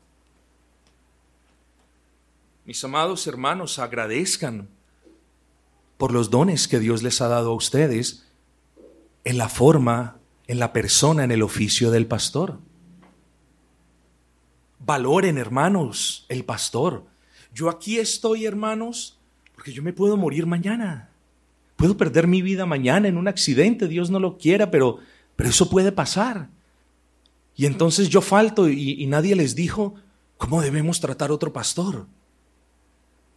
Mis amados hermanos, agradezcan por los dones que Dios les ha dado a ustedes en la forma en la persona, en el oficio del pastor. Valoren, hermanos, el pastor. Yo aquí estoy, hermanos, porque yo me puedo morir mañana. Puedo perder mi vida mañana en un accidente, Dios no lo quiera, pero, pero eso puede pasar. Y entonces yo falto y, y nadie les dijo cómo debemos tratar a otro pastor.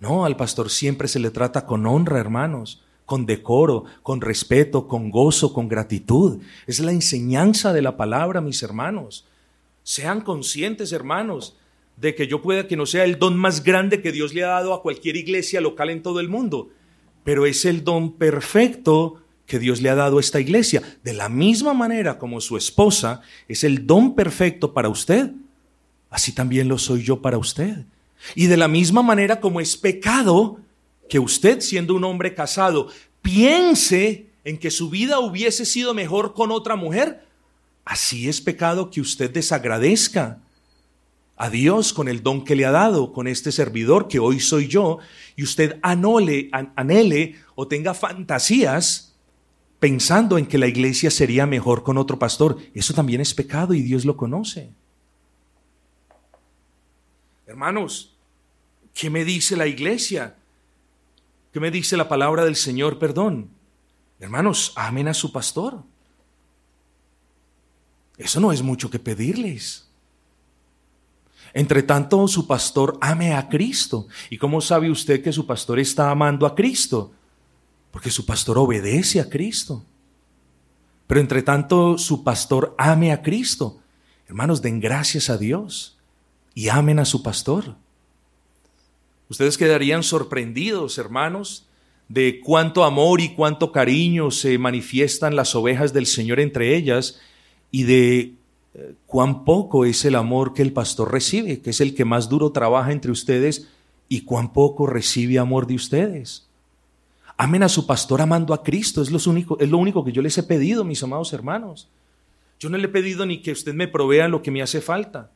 No, al pastor siempre se le trata con honra, hermanos con decoro, con respeto, con gozo, con gratitud. Es la enseñanza de la palabra, mis hermanos. Sean conscientes, hermanos, de que yo pueda que no sea el don más grande que Dios le ha dado a cualquier iglesia local en todo el mundo, pero es el don perfecto que Dios le ha dado a esta iglesia. De la misma manera como su esposa es el don perfecto para usted, así también lo soy yo para usted. Y de la misma manera como es pecado que usted, siendo un hombre casado, piense en que su vida hubiese sido mejor con otra mujer, así es pecado que usted desagradezca a Dios con el don que le ha dado, con este servidor que hoy soy yo, y usted anole, anhele o tenga fantasías pensando en que la iglesia sería mejor con otro pastor. Eso también es pecado y Dios lo conoce. Hermanos, ¿qué me dice la iglesia? ¿Qué me dice la palabra del Señor? Perdón. Hermanos, amen a su pastor. Eso no es mucho que pedirles. Entre tanto, su pastor ame a Cristo. ¿Y cómo sabe usted que su pastor está amando a Cristo? Porque su pastor obedece a Cristo. Pero entre tanto, su pastor ame a Cristo. Hermanos, den gracias a Dios y amen a su pastor. Ustedes quedarían sorprendidos, hermanos, de cuánto amor y cuánto cariño se manifiestan las ovejas del Señor entre ellas y de eh, cuán poco es el amor que el pastor recibe, que es el que más duro trabaja entre ustedes y cuán poco recibe amor de ustedes. Amen a su pastor amando a Cristo, es lo, único, es lo único que yo les he pedido, mis amados hermanos. Yo no le he pedido ni que usted me provea lo que me hace falta,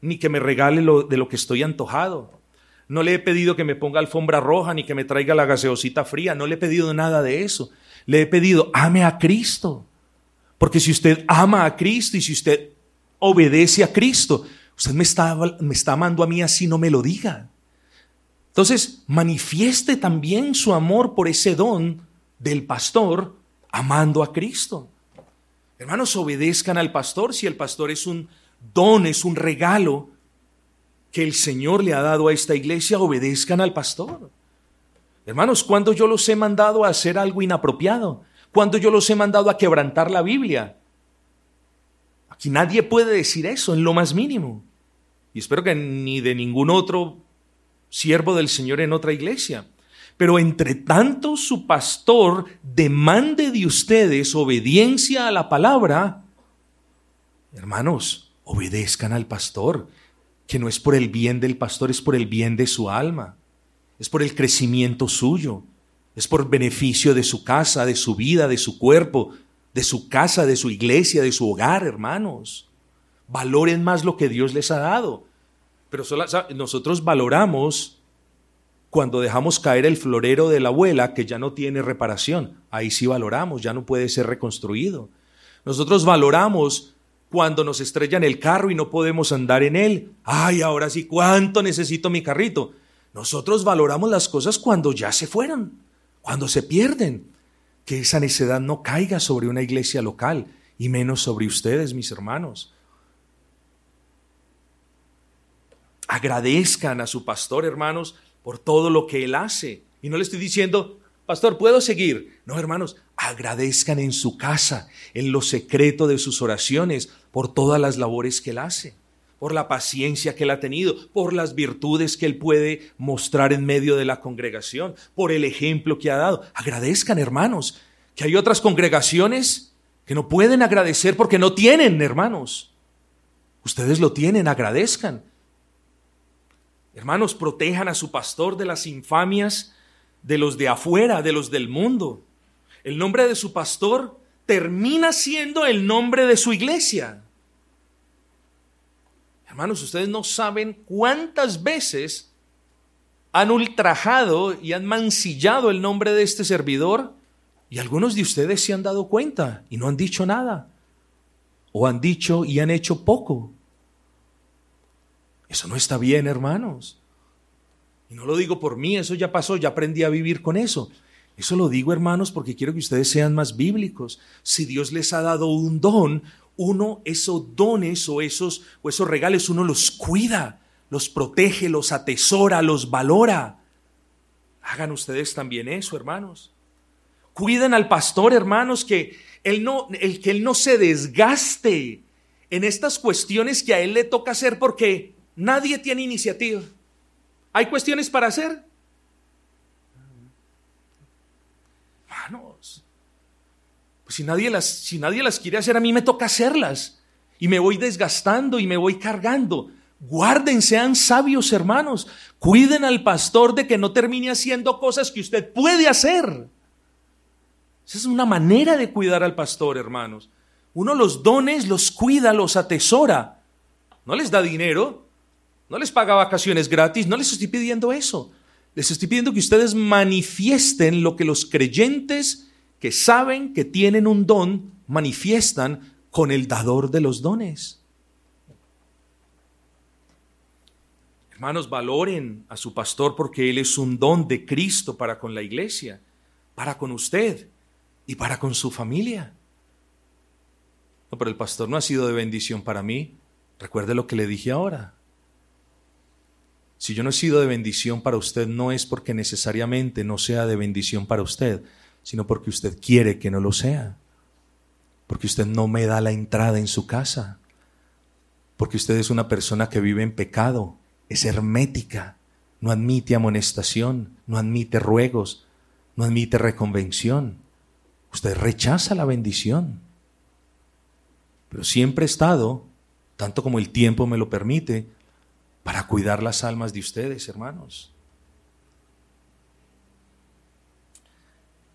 ni que me regale lo, de lo que estoy antojado. No le he pedido que me ponga alfombra roja ni que me traiga la gaseosita fría. No le he pedido nada de eso. Le he pedido, ame a Cristo. Porque si usted ama a Cristo y si usted obedece a Cristo, usted me está, me está amando a mí así, no me lo diga. Entonces, manifieste también su amor por ese don del pastor amando a Cristo. Hermanos, obedezcan al pastor si el pastor es un don, es un regalo que el Señor le ha dado a esta iglesia, obedezcan al pastor. Hermanos, cuando yo los he mandado a hacer algo inapropiado, cuando yo los he mandado a quebrantar la Biblia, aquí nadie puede decir eso en lo más mínimo. Y espero que ni de ningún otro siervo del Señor en otra iglesia. Pero entre tanto su pastor demande de ustedes obediencia a la palabra, hermanos, obedezcan al pastor que no es por el bien del pastor, es por el bien de su alma, es por el crecimiento suyo, es por beneficio de su casa, de su vida, de su cuerpo, de su casa, de su iglesia, de su hogar, hermanos. Valoren más lo que Dios les ha dado. Pero nosotros valoramos cuando dejamos caer el florero de la abuela que ya no tiene reparación. Ahí sí valoramos, ya no puede ser reconstruido. Nosotros valoramos cuando nos estrellan el carro y no podemos andar en él. Ay, ahora sí, ¿cuánto necesito mi carrito? Nosotros valoramos las cosas cuando ya se fueron, cuando se pierden. Que esa necedad no caiga sobre una iglesia local y menos sobre ustedes, mis hermanos. Agradezcan a su pastor, hermanos, por todo lo que él hace. Y no le estoy diciendo, pastor, ¿puedo seguir? No, hermanos, agradezcan en su casa, en lo secreto de sus oraciones, por todas las labores que él hace, por la paciencia que él ha tenido, por las virtudes que él puede mostrar en medio de la congregación, por el ejemplo que ha dado. Agradezcan, hermanos, que hay otras congregaciones que no pueden agradecer porque no tienen, hermanos. Ustedes lo tienen, agradezcan. Hermanos, protejan a su pastor de las infamias de los de afuera, de los del mundo. El nombre de su pastor termina siendo el nombre de su iglesia. Hermanos, ustedes no saben cuántas veces han ultrajado y han mancillado el nombre de este servidor y algunos de ustedes se han dado cuenta y no han dicho nada. O han dicho y han hecho poco. Eso no está bien, hermanos. Y no lo digo por mí, eso ya pasó, ya aprendí a vivir con eso. Eso lo digo, hermanos, porque quiero que ustedes sean más bíblicos. Si Dios les ha dado un don, uno esos dones o esos, o esos regales, uno los cuida, los protege, los atesora, los valora. Hagan ustedes también eso, hermanos. Cuiden al pastor, hermanos, que él no, el que él no se desgaste en estas cuestiones que a él le toca hacer porque nadie tiene iniciativa. ¿Hay cuestiones para hacer? Manos. Pues si nadie las, si nadie las quiere hacer, a mí me toca hacerlas. Y me voy desgastando y me voy cargando. Guarden, sean sabios hermanos. Cuiden al pastor de que no termine haciendo cosas que usted puede hacer. Esa es una manera de cuidar al pastor, hermanos. Uno los dones los cuida, los atesora. No les da dinero, no les paga vacaciones gratis, no les estoy pidiendo eso. Les estoy pidiendo que ustedes manifiesten lo que los creyentes que saben que tienen un don manifiestan con el dador de los dones. Hermanos, valoren a su pastor porque él es un don de Cristo para con la iglesia, para con usted y para con su familia. No, pero el pastor no ha sido de bendición para mí. Recuerde lo que le dije ahora. Si yo no he sido de bendición para usted, no es porque necesariamente no sea de bendición para usted, sino porque usted quiere que no lo sea. Porque usted no me da la entrada en su casa. Porque usted es una persona que vive en pecado, es hermética, no admite amonestación, no admite ruegos, no admite reconvención. Usted rechaza la bendición. Pero siempre he estado, tanto como el tiempo me lo permite, para cuidar las almas de ustedes, hermanos.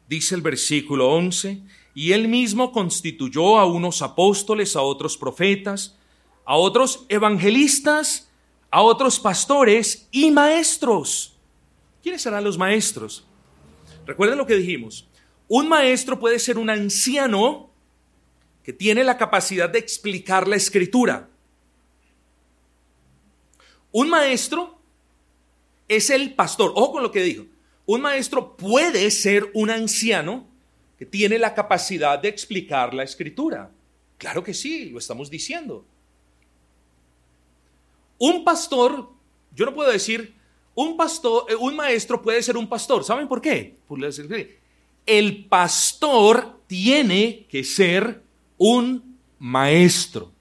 Dice el versículo 11, y él mismo constituyó a unos apóstoles, a otros profetas, a otros evangelistas, a otros pastores y maestros. ¿Quiénes serán los maestros? Recuerden lo que dijimos. Un maestro puede ser un anciano que tiene la capacidad de explicar la escritura. Un maestro es el pastor. Ojo con lo que digo. Un maestro puede ser un anciano que tiene la capacidad de explicar la escritura. Claro que sí, lo estamos diciendo. Un pastor, yo no puedo decir, un pastor, eh, un maestro puede ser un pastor. ¿Saben por qué? El pastor tiene que ser un maestro.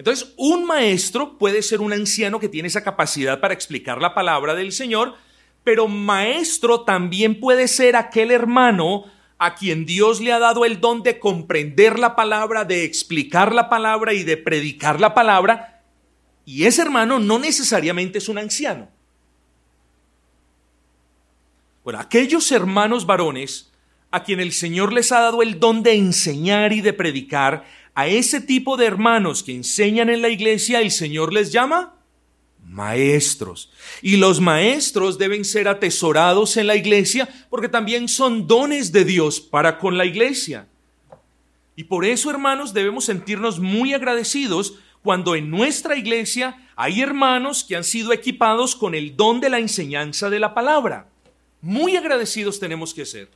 Entonces, un maestro puede ser un anciano que tiene esa capacidad para explicar la palabra del Señor, pero maestro también puede ser aquel hermano a quien Dios le ha dado el don de comprender la palabra, de explicar la palabra y de predicar la palabra, y ese hermano no necesariamente es un anciano. Bueno, aquellos hermanos varones a quien el Señor les ha dado el don de enseñar y de predicar, a ese tipo de hermanos que enseñan en la iglesia, el Señor les llama maestros. Y los maestros deben ser atesorados en la iglesia porque también son dones de Dios para con la iglesia. Y por eso, hermanos, debemos sentirnos muy agradecidos cuando en nuestra iglesia hay hermanos que han sido equipados con el don de la enseñanza de la palabra. Muy agradecidos tenemos que ser.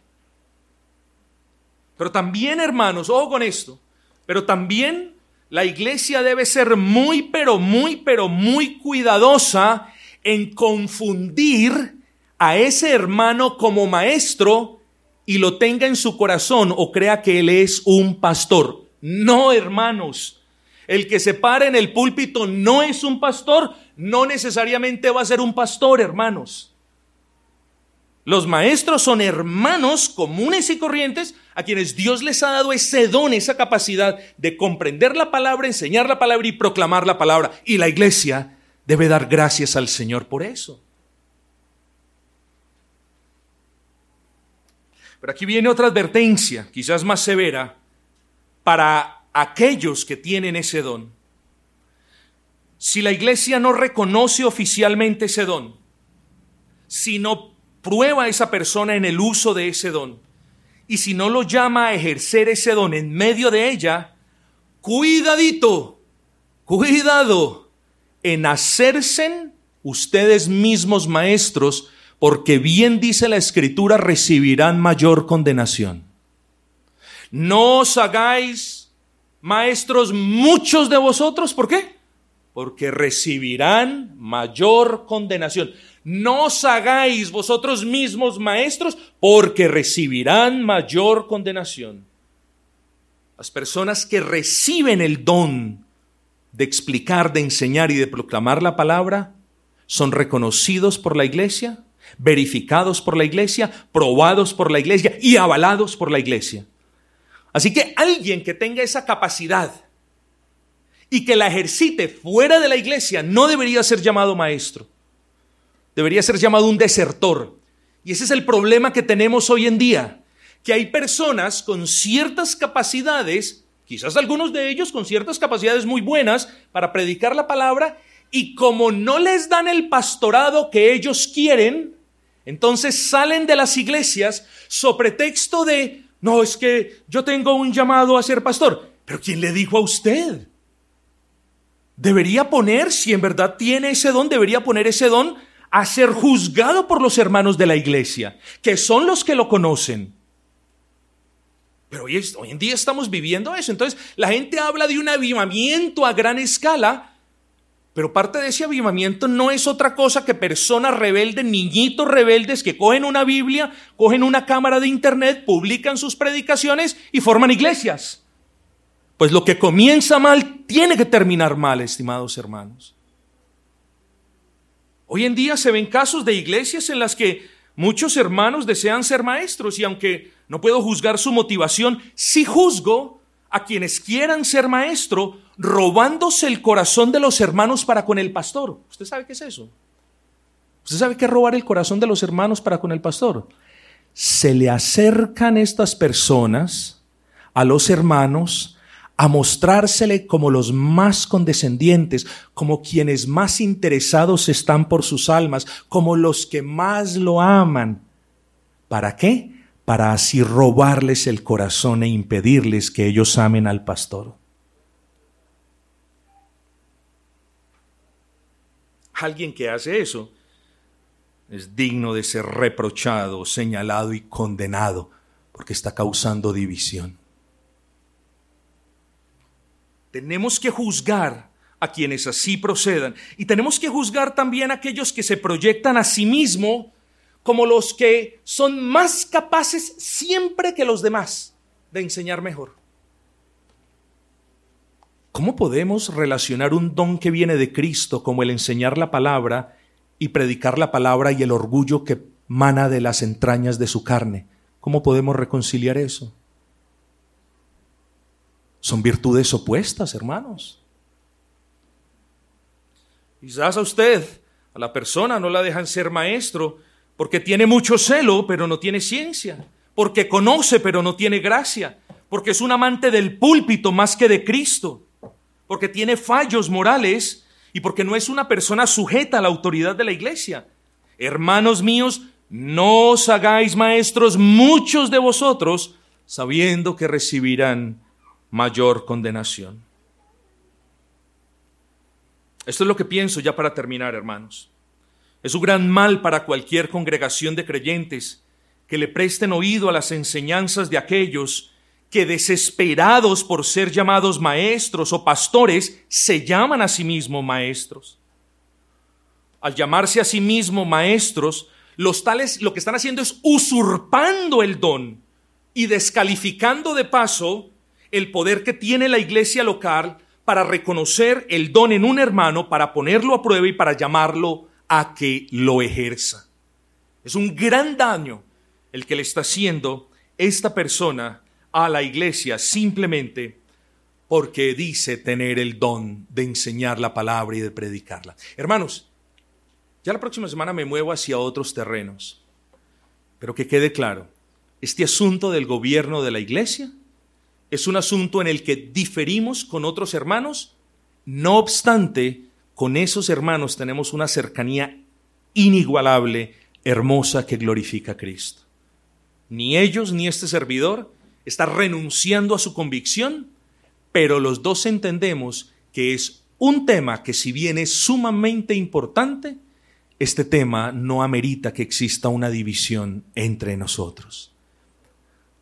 Pero también, hermanos, ojo con esto, pero también la iglesia debe ser muy, pero muy, pero muy cuidadosa en confundir a ese hermano como maestro y lo tenga en su corazón o crea que él es un pastor. No, hermanos. El que se para en el púlpito no es un pastor, no necesariamente va a ser un pastor, hermanos. Los maestros son hermanos comunes y corrientes a quienes Dios les ha dado ese don, esa capacidad de comprender la palabra, enseñar la palabra y proclamar la palabra. Y la iglesia debe dar gracias al Señor por eso. Pero aquí viene otra advertencia, quizás más severa, para aquellos que tienen ese don. Si la iglesia no reconoce oficialmente ese don, si no prueba a esa persona en el uso de ese don. Y si no lo llama a ejercer ese don en medio de ella, cuidadito, cuidado en hacerse ustedes mismos maestros, porque bien dice la escritura, recibirán mayor condenación. No os hagáis maestros muchos de vosotros, ¿por qué? Porque recibirán mayor condenación. No os hagáis vosotros mismos maestros, porque recibirán mayor condenación. las personas que reciben el don de explicar, de enseñar y de proclamar la palabra, son reconocidos por la iglesia, verificados por la iglesia, probados por la iglesia y avalados por la iglesia. Así que alguien que tenga esa capacidad y que la ejercite fuera de la iglesia no debería ser llamado maestro. Debería ser llamado un desertor. Y ese es el problema que tenemos hoy en día, que hay personas con ciertas capacidades, quizás algunos de ellos con ciertas capacidades muy buenas para predicar la palabra, y como no les dan el pastorado que ellos quieren, entonces salen de las iglesias sobre texto de, no, es que yo tengo un llamado a ser pastor. Pero ¿quién le dijo a usted? Debería poner, si en verdad tiene ese don, debería poner ese don a ser juzgado por los hermanos de la iglesia, que son los que lo conocen. Pero hoy, en día estamos viviendo eso. Entonces, la gente habla de un avivamiento a gran escala, pero parte de ese avivamiento no es otra cosa que personas rebeldes, niñitos rebeldes que cogen una Biblia, cogen una cámara de internet, publican sus predicaciones y forman iglesias. Pues lo que comienza mal tiene que terminar mal, estimados hermanos. Hoy en día se ven casos de iglesias en las que muchos hermanos desean ser maestros y aunque no puedo juzgar su motivación, sí juzgo a quienes quieran ser maestro robándose el corazón de los hermanos para con el pastor. ¿Usted sabe qué es eso? ¿Usted sabe qué es robar el corazón de los hermanos para con el pastor? Se le acercan estas personas a los hermanos a mostrársele como los más condescendientes, como quienes más interesados están por sus almas, como los que más lo aman. ¿Para qué? Para así robarles el corazón e impedirles que ellos amen al pastor. Alguien que hace eso es digno de ser reprochado, señalado y condenado porque está causando división. Tenemos que juzgar a quienes así procedan y tenemos que juzgar también a aquellos que se proyectan a sí mismo como los que son más capaces siempre que los demás de enseñar mejor. ¿Cómo podemos relacionar un don que viene de Cristo como el enseñar la palabra y predicar la palabra y el orgullo que mana de las entrañas de su carne? ¿Cómo podemos reconciliar eso? Son virtudes opuestas, hermanos. Quizás a usted, a la persona, no la dejan ser maestro porque tiene mucho celo, pero no tiene ciencia, porque conoce, pero no tiene gracia, porque es un amante del púlpito más que de Cristo, porque tiene fallos morales y porque no es una persona sujeta a la autoridad de la iglesia. Hermanos míos, no os hagáis maestros muchos de vosotros, sabiendo que recibirán mayor condenación. Esto es lo que pienso ya para terminar, hermanos. Es un gran mal para cualquier congregación de creyentes que le presten oído a las enseñanzas de aquellos que desesperados por ser llamados maestros o pastores, se llaman a sí mismos maestros. Al llamarse a sí mismos maestros, los tales lo que están haciendo es usurpando el don y descalificando de paso el poder que tiene la iglesia local para reconocer el don en un hermano, para ponerlo a prueba y para llamarlo a que lo ejerza. Es un gran daño el que le está haciendo esta persona a la iglesia simplemente porque dice tener el don de enseñar la palabra y de predicarla. Hermanos, ya la próxima semana me muevo hacia otros terrenos, pero que quede claro, este asunto del gobierno de la iglesia es un asunto en el que diferimos con otros hermanos, no obstante, con esos hermanos tenemos una cercanía inigualable, hermosa, que glorifica a Cristo. Ni ellos ni este servidor está renunciando a su convicción, pero los dos entendemos que es un tema que si bien es sumamente importante, este tema no amerita que exista una división entre nosotros.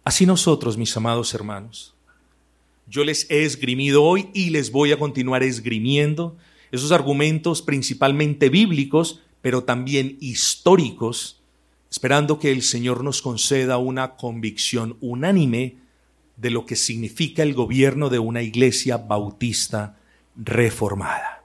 Así nosotros, mis amados hermanos, yo les he esgrimido hoy y les voy a continuar esgrimiendo esos argumentos principalmente bíblicos, pero también históricos, esperando que el Señor nos conceda una convicción unánime de lo que significa el gobierno de una iglesia bautista reformada.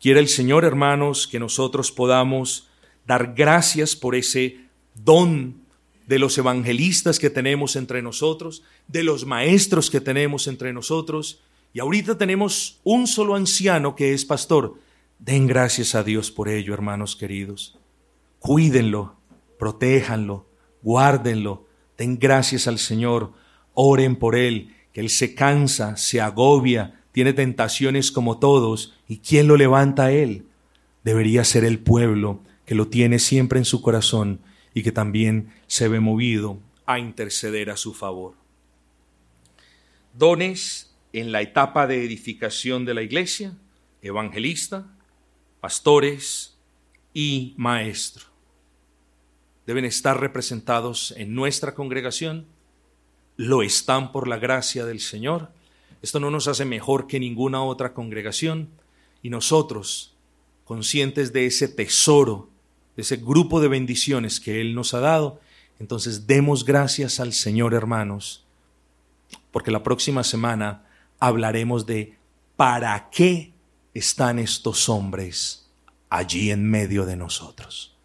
Quiera el Señor, hermanos, que nosotros podamos dar gracias por ese don de los evangelistas que tenemos entre nosotros, de los maestros que tenemos entre nosotros, y ahorita tenemos un solo anciano que es pastor. Den gracias a Dios por ello, hermanos queridos. Cuídenlo, protéjanlo, guárdenlo, den gracias al Señor, oren por Él, que Él se cansa, se agobia, tiene tentaciones como todos, ¿y quién lo levanta a Él? Debería ser el pueblo que lo tiene siempre en su corazón y que también se ve movido a interceder a su favor. Dones en la etapa de edificación de la iglesia, evangelista, pastores y maestro. Deben estar representados en nuestra congregación, lo están por la gracia del Señor. Esto no nos hace mejor que ninguna otra congregación y nosotros, conscientes de ese tesoro, ese grupo de bendiciones que Él nos ha dado, entonces demos gracias al Señor, hermanos, porque la próxima semana hablaremos de para qué están estos hombres allí en medio de nosotros.